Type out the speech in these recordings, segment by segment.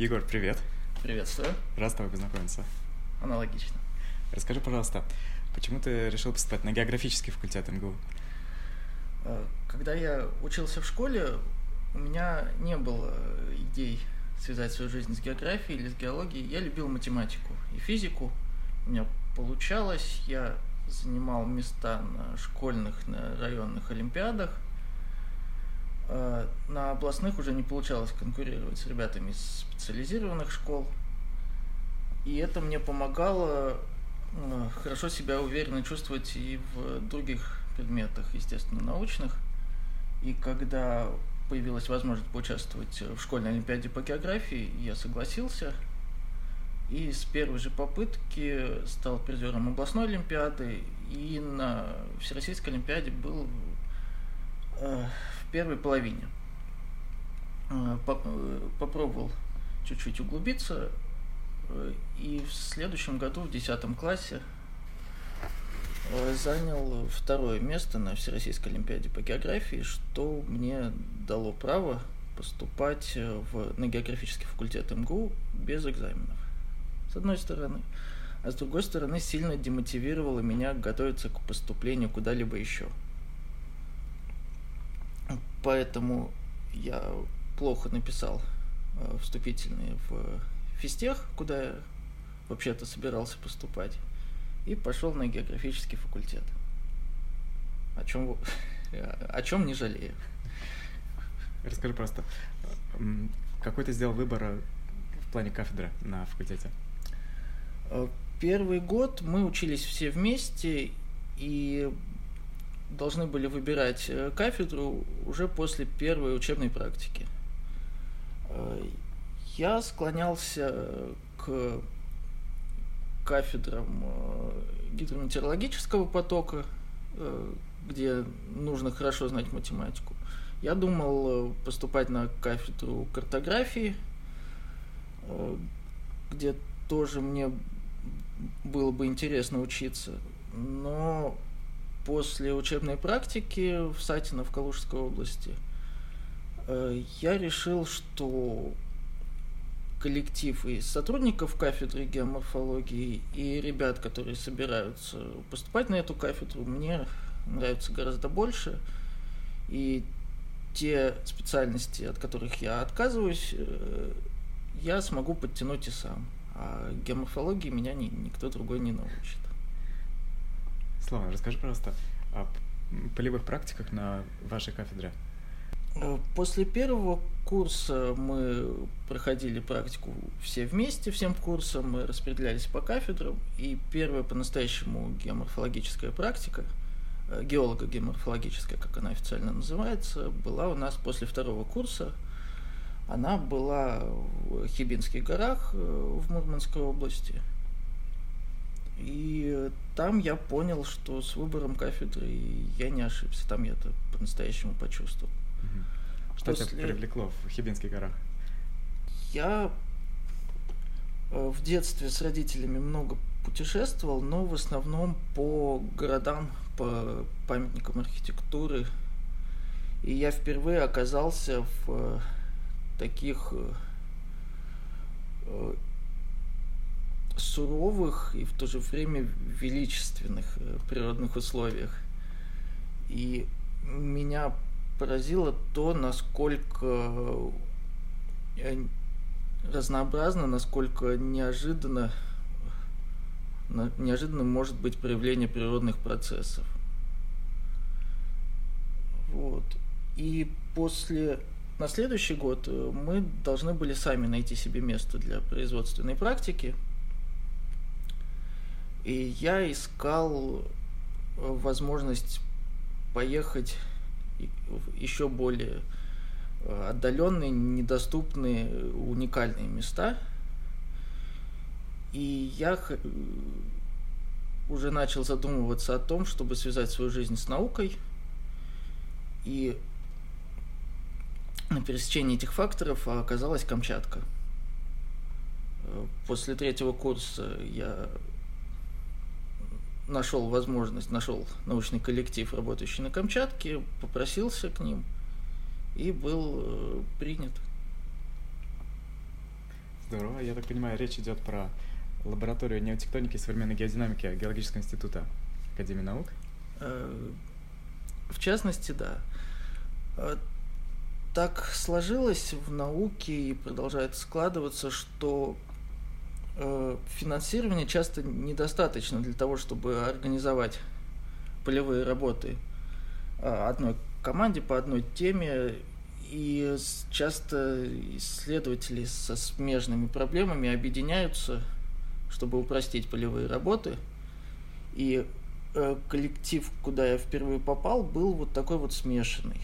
Егор, привет. Приветствую. Рад с тобой познакомиться. Аналогично. Расскажи, пожалуйста, почему ты решил поступать на географический факультет МГУ? Э, когда я учился в школе, у меня не было идей связать свою жизнь с географией или с геологией. Я любил математику и физику. У меня получалось. Я занимал места на школьных, на районных олимпиадах. Э, на областных уже не получалось конкурировать с ребятами из специализированных школ. И это мне помогало э, хорошо себя уверенно чувствовать и в других предметах, естественно, научных. И когда появилась возможность поучаствовать в школьной олимпиаде по географии, я согласился. И с первой же попытки стал призером областной олимпиады и на Всероссийской олимпиаде был э, первой половине. Э, э, попробовал чуть-чуть углубиться, и в следующем году, в 10 классе, занял второе место на Всероссийской Олимпиаде по географии, что мне дало право поступать в, на географический факультет МГУ без экзаменов, с одной стороны. А с другой стороны, сильно демотивировало меня готовиться к поступлению куда-либо еще. Поэтому я плохо написал э, вступительные в физтех, куда я вообще-то собирался поступать, и пошел на географический факультет. О чем, о чем не жалею. Расскажи просто, какой ты сделал выбор э, в плане кафедры на факультете? Э, первый год мы учились все вместе и должны были выбирать э, кафедру уже после первой учебной практики. Я склонялся к кафедрам гидрометеорологического потока, где нужно хорошо знать математику. Я думал э, поступать на кафедру картографии, э, где тоже мне было бы интересно учиться. Но после учебной практики в Сатино в Калужской области э, я решил, что коллектив из сотрудников кафедры геоморфологии и ребят, которые собираются поступать на эту кафедру, мне нравится гораздо больше. И те специальности, от которых я отказываюсь, э, я смогу подтянуть и сам. А геоморфологии меня ни, никто другой не научит. Слава, расскажи, пожалуйста, о полевых практиках на вашей кафедре. Э, после первого курса мы проходили практику все вместе, всем курсом, мы распределялись по кафедрам, и первая по-настоящему геоморфологическая практика – Э, геолого-геоморфологическая, как она официально называется, была у нас после второго курса. Она была в Хибинских горах э, в Мурманской области. И там я понял, что с выбором кафедры я не ошибся. Там я это по-настоящему почувствовал. Что После... тебя привлекло в Хибинских горах? Я э, в детстве с родителями много путешествовал, но в основном по городам, по памятникам архитектуры. И я впервые оказался в э, таких э, э, суровых и в то же время величественных природных условиях. И меня поразило то, насколько разнообразно, насколько неожиданно неожиданно может быть проявление природных процессов. Вот. И после на следующий год э, мы должны были сами найти себе место для производственной практики. И я искал э, возможность поехать еще более э, отдаленные, недоступные, уникальные места – и я уже начал задумываться о том, чтобы связать свою жизнь с наукой. И на пересечении этих факторов оказалась Камчатка. После третьего курса я нашел возможность, нашел научный коллектив, работающий на Камчатке, попросился к ним и был э, принят. Здорово. Я так понимаю, речь идет про лабораторию неотектоники и современной геодинамики Геологического института Академии наук. Э, в частности, да. Э, так сложилось в науке и продолжает складываться, что финансирования часто недостаточно для того, чтобы организовать полевые работы одной команде по одной теме и часто исследователи со смежными проблемами объединяются, чтобы упростить полевые работы. И э, коллектив, куда я впервые попал, был вот такой вот смешанный.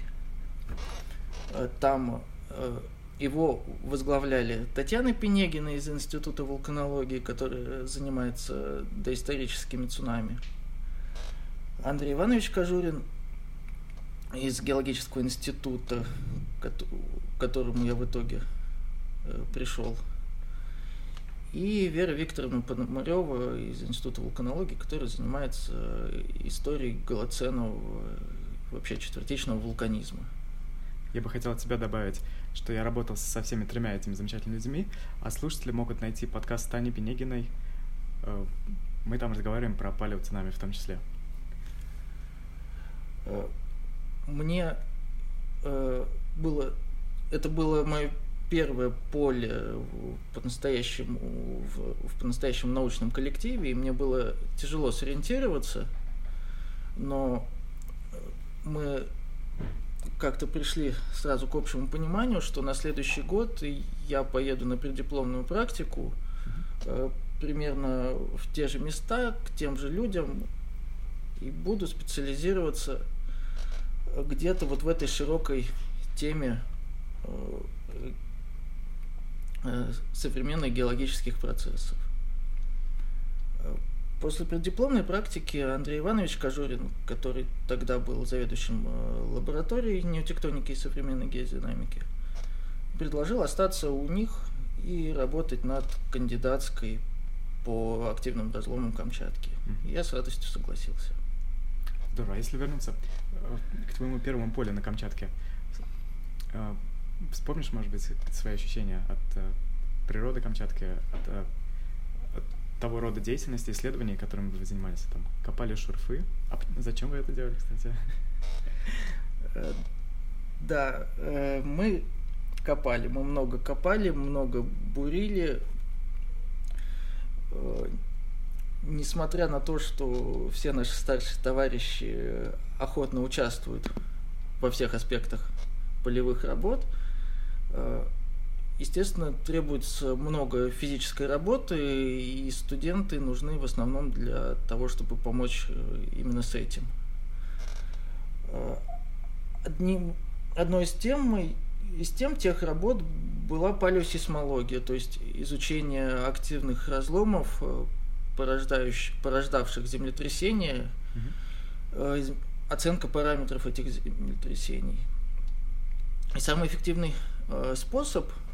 Э, там э, его возглавляли Татьяна Пенегина из Института вулканологии, который занимается доисторическими цунами, Андрей Иванович Кожурин из геологического института, к которому я в итоге э, пришел. И Вера Викторовна Пономарева из Института вулканологии, которая занимается э, историей голоценового, вообще четвертичного вулканизма. Я бы хотел от себя добавить, что я работал со всеми тремя этими замечательными людьми, а слушатели могут найти подкаст Тани Пенегиной. Э, мы там разговариваем про палеоцунами в том числе мне э, было это было мое первое поле по-настоящему в, в по-настоящему научном коллективе, и мне было тяжело сориентироваться, но мы как-то пришли сразу к общему пониманию, что на следующий год я поеду на преддипломную практику э, примерно в те же места, к тем же людям, и буду специализироваться где-то вот в этой широкой теме э, э, современных геологических процессов. После преддипломной практики Андрей Иванович Кожурин, который тогда был заведующим э, лабораторией неотектоники и современной геодинамики, предложил остаться у них и работать над кандидатской по активным разломам Камчатки. Я с радостью согласился. Здорово. А если вернуться э, к твоему первому полю на Камчатке, э, вспомнишь, может быть, свои ощущения от природы Камчатки, от того рода деятельности, исследований, которыми вы занимались? Там, копали шурфы. А зачем вы это делали, кстати? Да, мы копали, мы много копали, много бурили несмотря на то, что все наши старшие товарищи охотно участвуют во всех аспектах полевых работ, э, естественно, требуется много физической работы, и студенты нужны в основном для того, чтобы помочь э, именно с этим. Э, одним, одной из тем, из тем тех работ была палеосейсмология, то есть изучение активных разломов порождающих, порождавших землетрясения, угу. оценка параметров этих землетрясений. И самый эффективный э, способ э,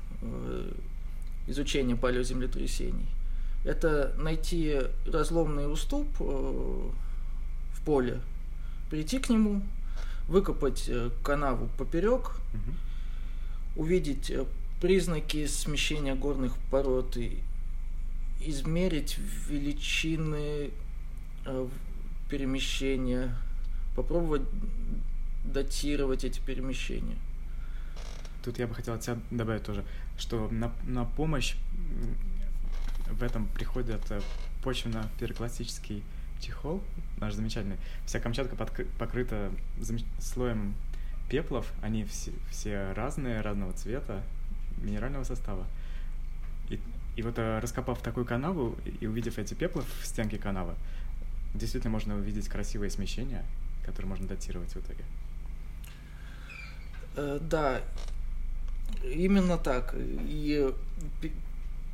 изучения палеоземлетрясений – это найти разломный уступ в поле, прийти к нему, выкопать канаву поперек, угу. увидеть признаки смещения горных пород и измерить величины э, перемещения, попробовать датировать эти перемещения. Тут я бы хотел от себя добавить тоже, что на, на помощь в этом приходит э, почвенно-пирокластический чехол, наш замечательный. Вся Камчатка под, покрыта слоем пеплов, они все, все разные, разного цвета, минерального состава. И и вот э, раскопав такую канаву и увидев эти пеплы в стенке канавы, действительно можно увидеть красивые смещения, которые можно датировать в итоге. Э, да, именно так. И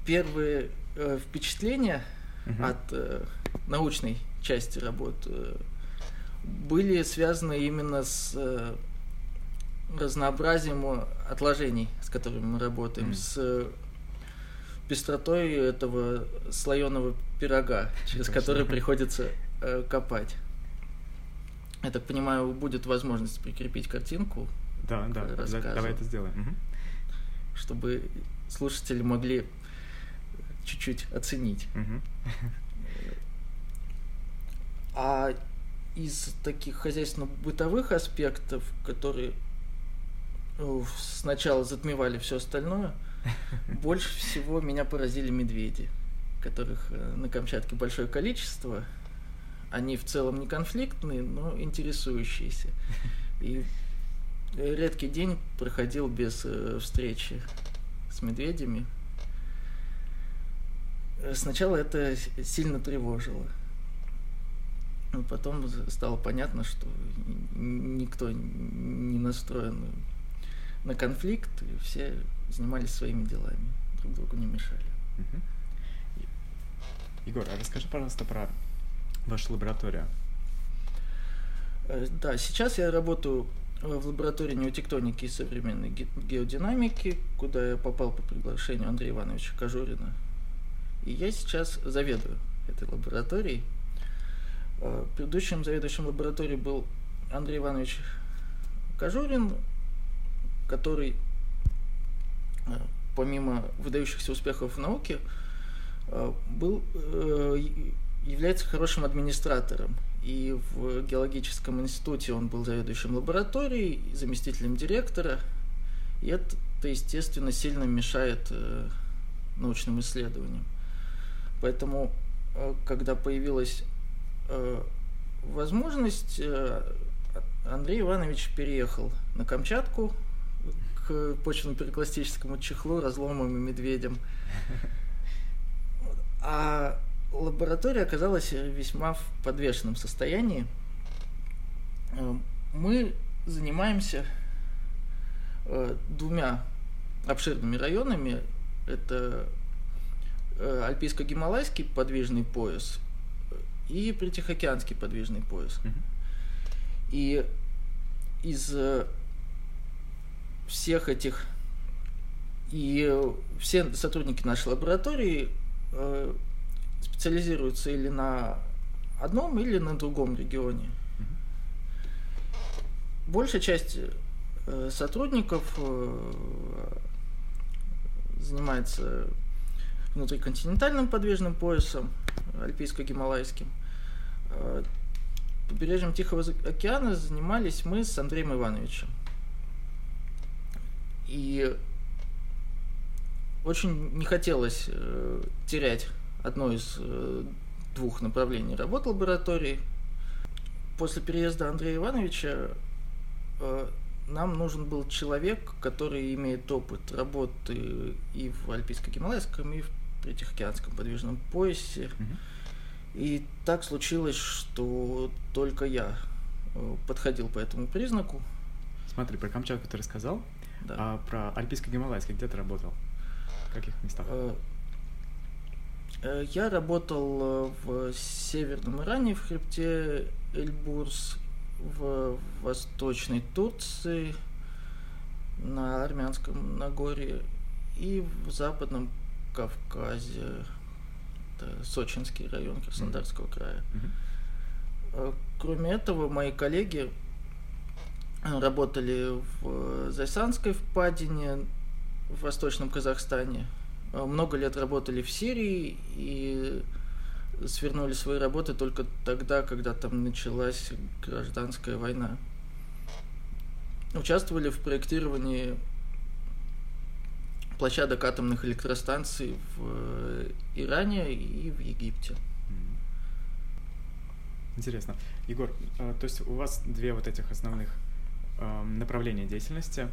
первые э, впечатления угу. от научной части работ были связаны именно с разнообразием отложений, с которыми мы работаем, mm. с пестротой этого слоеного пирога, через который приходится э, копать. Я так понимаю, будет возможность прикрепить картинку. Да, да, рассказу, давай это сделаем. Угу. Чтобы слушатели могли чуть-чуть оценить. А из таких хозяйственно-бытовых аспектов, которые э, сначала затмевали все остальное, больше всего меня поразили медведи, которых э, на Камчатке большое количество. Они в целом не конфликтные, но интересующиеся. И редкий день проходил без э, встречи с медведями. Э, Сначала это сильно тревожило. Но потом стало понятно, что никто не настроен на конфликт, и все занимались своими делами, друг другу не мешали. И- Егор, а расскажи, пожалуйста, про вашу лабораторию. Э, Да, сейчас я работаю в лаборатории неотектоники и современной ге- геодинамики, куда я попал по приглашению Андрея Ивановича Кожурина. И я сейчас заведую этой лабораторией. Э, Предыдущим заведующим лабораторией был Андрей Иванович Кожурин, который э, помимо выдающихся успехов в науке э, был, э, является хорошим администратором. И в геологическом институте он был заведующим лабораторией, заместителем директора. И это, естественно, сильно мешает э, научным исследованиям. Поэтому, э, когда появилась э, возможность, Андрей Иванович переехал на Камчатку к почвенно-перикластическому чехлу, разломам и медведям. А лаборатория оказалась весьма в подвешенном состоянии. Э, Мы занимаемся э, двумя обширными районами. Это э, Альпийско-Гималайский подвижный пояс и Притихоокеанский подвижный пояс. И из всех этих и все сотрудники нашей лаборатории специализируются или на одном, или на другом регионе. Большая часть э, сотрудников э, занимается внутриконтинентальным подвижным поясом, альпийско-гималайским. Э, Побережьем Тихого океана занимались мы с Андреем Ивановичем. И очень не хотелось терять одно из э, двух направлений работ лаборатории. После переезда Андрея Ивановича э, нам нужен был человек, который имеет опыт работы и в Альпийско-Гималайском, и в Тихоокеанском подвижном поясе. И так случилось, что только я э, подходил по этому признаку. Смотри, про Камчатку ты рассказал, Да. а про Альпийско-Гималайский где ты работал? В каких местах? Э, Я работал э, в Северном Иране, в хребте Эльбурс, в Восточной Турции, на Армянском Нагорье и в Западном Кавказе. Это Сочинский район Краснодарского края. Э, Кроме этого, мои коллеги работали в Зайсанской впадине в Восточном Казахстане. Э, Много лет работали в Сирии и свернули свои работы только тогда, когда там началась гражданская война. Участвовали в проектировании площадок атомных электростанций в э, Иране и в Египте. Интересно. Егор, э, то есть у вас две вот этих основных эм, направления деятельности.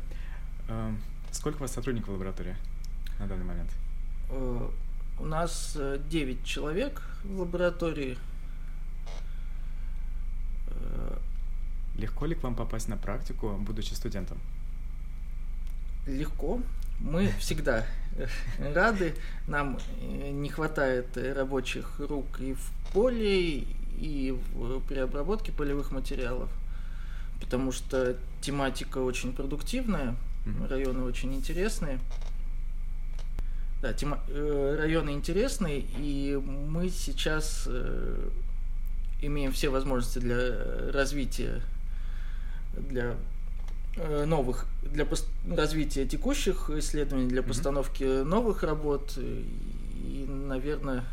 Эм, Сколько у вас сотрудников в лаборатории на данный момент? Э, У нас 9 человек в лаборатории. Э, Легко ли к вам попасть на практику, будучи студентом? Легко. Мы всегда э, рады. Нам э, не хватает э, рабочих рук и в поле, и в, при обработке полевых материалов. Потому что тематика очень продуктивная, районы очень интересные. Да, тема- э, районы интересные, и мы сейчас э, имеем все возможности для э, развития, для э, новых, для пос- развития текущих исследований, для постановки новых работ. И И, наверное,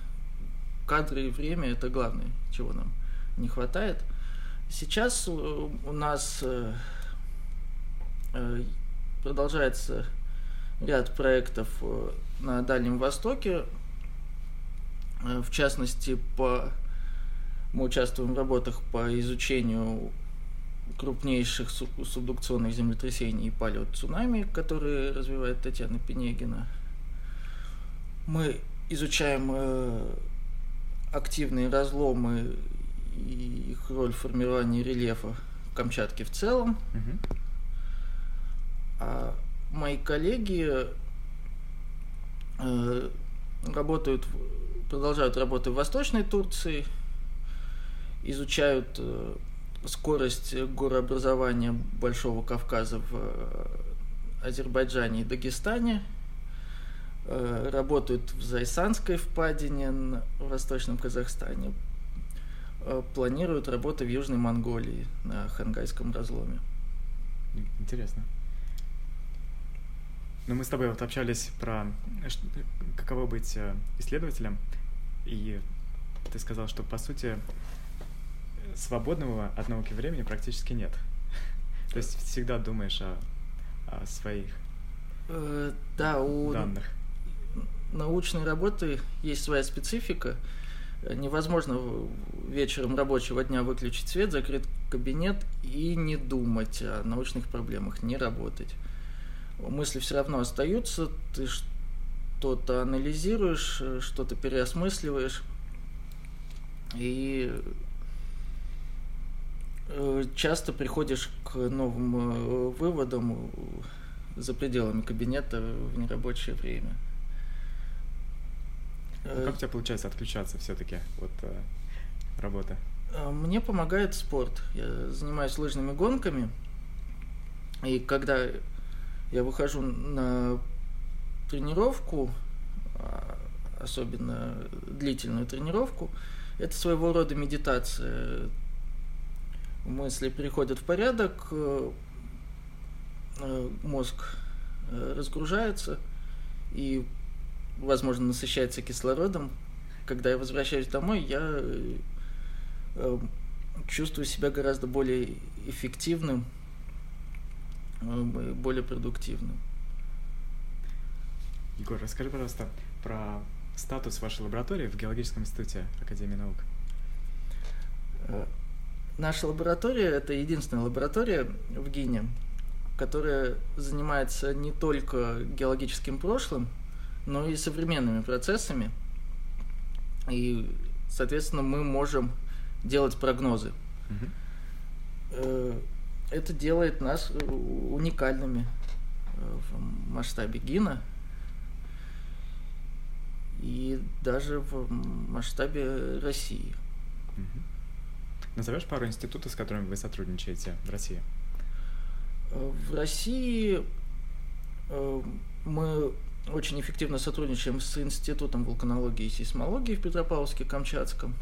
кадры и время это главное, чего нам не хватает. Сейчас у нас продолжается ряд проектов на Дальнем Востоке, в частности, по мы участвуем в работах по изучению крупнейших субдукционных землетрясений и палеоцунами, которые развивает Татьяна Пенегина. Мы изучаем э, активные разломы и их роль в формировании рельефа Камчатки в целом. Угу. А мои коллеги э, работают, продолжают работу в Восточной Турции – изучают э, скорость горообразования Большого Кавказа в э, Азербайджане и Дагестане, э, работают в Зайсанской впадине в Восточном Казахстане, планируют работы в Южной Монголии на Хангайском разломе. Интересно. Ну, мы с тобой вот общались про каково быть исследователем, и ты сказал, что, по сути, свободного от науки времени практически нет. То есть всегда думаешь о, о своих э, да, у данных. Научной работы есть своя специфика. Невозможно вечером рабочего дня выключить свет, закрыть кабинет и не думать о научных проблемах, не работать. Мысли все равно остаются, ты что-то анализируешь, что-то переосмысливаешь. И Э, часто приходишь к новым э, выводам э, за пределами кабинета в нерабочее время. А как у тебя получается отключаться все-таки от работы? Мне помогает спорт. Я занимаюсь лыжными гонками. И когда я выхожу на тренировку, а, особенно длительную тренировку, это своего рода медитация. Мысли приходят в порядок, э, э, мозг э, разгружается и, возможно, насыщается кислородом. Когда я возвращаюсь домой, я чувствую себя гораздо более эффективным, более продуктивным. Егор, расскажи, пожалуйста, про статус вашей лаборатории в Геологическом институте Академии наук. Наша лаборатория – это единственная лаборатория в ГИНе, которая занимается не только геологическим прошлым, но и современными процессами. И, соответственно, мы можем делать прогнозы. Угу. Это делает нас уникальными э, в масштабе ГИНа и даже в масштабе России. Угу. Назовешь пару институтов, с которыми вы сотрудничаете в России? В России э, мы очень эффективно сотрудничаем с Институтом вулканологии и сейсмологии в Петропавловске-Камчатском,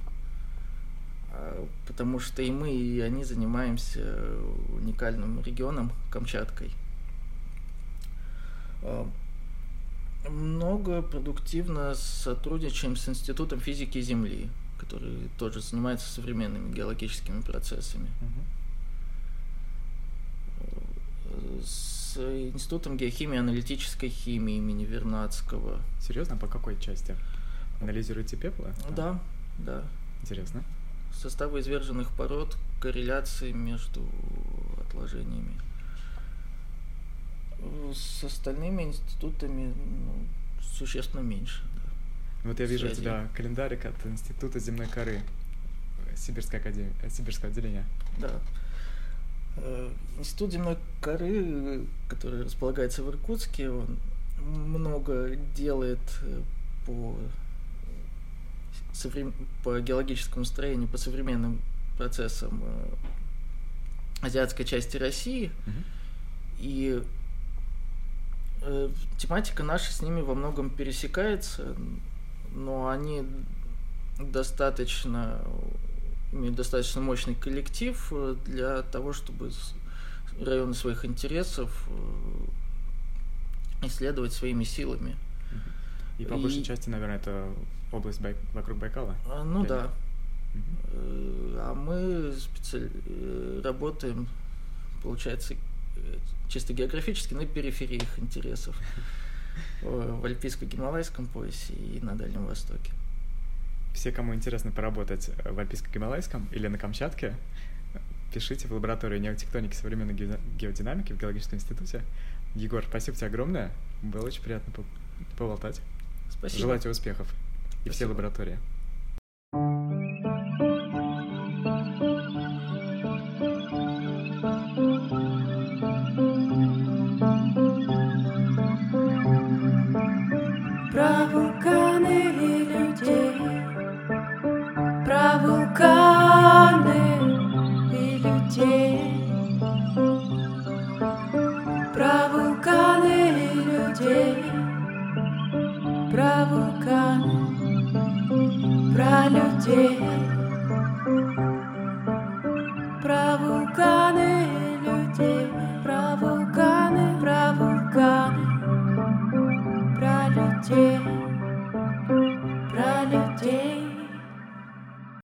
потому что и мы, и они занимаемся уникальным регионом Камчаткой. А, много продуктивно сотрудничаем с Институтом физики Земли который тоже занимается современными геологическими процессами. Угу. С Институтом геохимии и аналитической химии имени Вернадского. Серьезно? По какой части? Анализируете пеплы? Да, да. Интересно. Составы изверженных пород, корреляции между отложениями. С остальными институтами ну, существенно меньше. Вот я вижу у тебя календарик от Института земной коры Сибирской академии, э, Сибирского отделения. Да. Э, Институт земной коры, который располагается в Иркутске, он много делает э, по, соврем... по геологическому строению, по современным процессам азиатской части России. Угу. И тематика наша с ними во многом пересекается но они достаточно имеют достаточно мощный коллектив э, для того, чтобы районы своих интересов э, исследовать своими силами. И по большей части, наверное, это область Бай... вокруг Байкала? А, ну да. Угу. А мы специаль... Э, работаем, получается, чисто географически на периферии их интересов в Альпийско-Гималайском поясе и на Дальнем Востоке. Все, кому интересно поработать в Альпийско-Гималайском или на Камчатке, пишите в лабораторию неотектоники современной геодинамики в Геологическом институте. Егор, спасибо тебе огромное. Было очень приятно поболтать. Спасибо. Желаю тебе успехов. И все лаборатории.